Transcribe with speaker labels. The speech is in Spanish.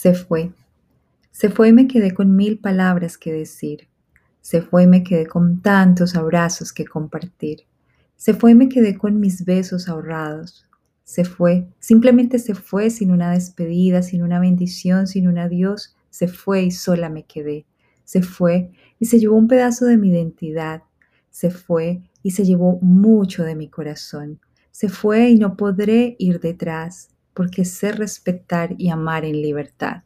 Speaker 1: Se fue. Se fue y me quedé con mil palabras que decir. Se fue y me quedé con tantos abrazos que compartir. Se fue y me quedé con mis besos ahorrados. Se fue, simplemente se fue sin una despedida, sin una bendición, sin un adiós. Se fue y sola me quedé. Se fue y se llevó un pedazo de mi identidad. Se fue y se llevó mucho de mi corazón. Se fue y no podré ir detrás porque sé respetar y amar en libertad.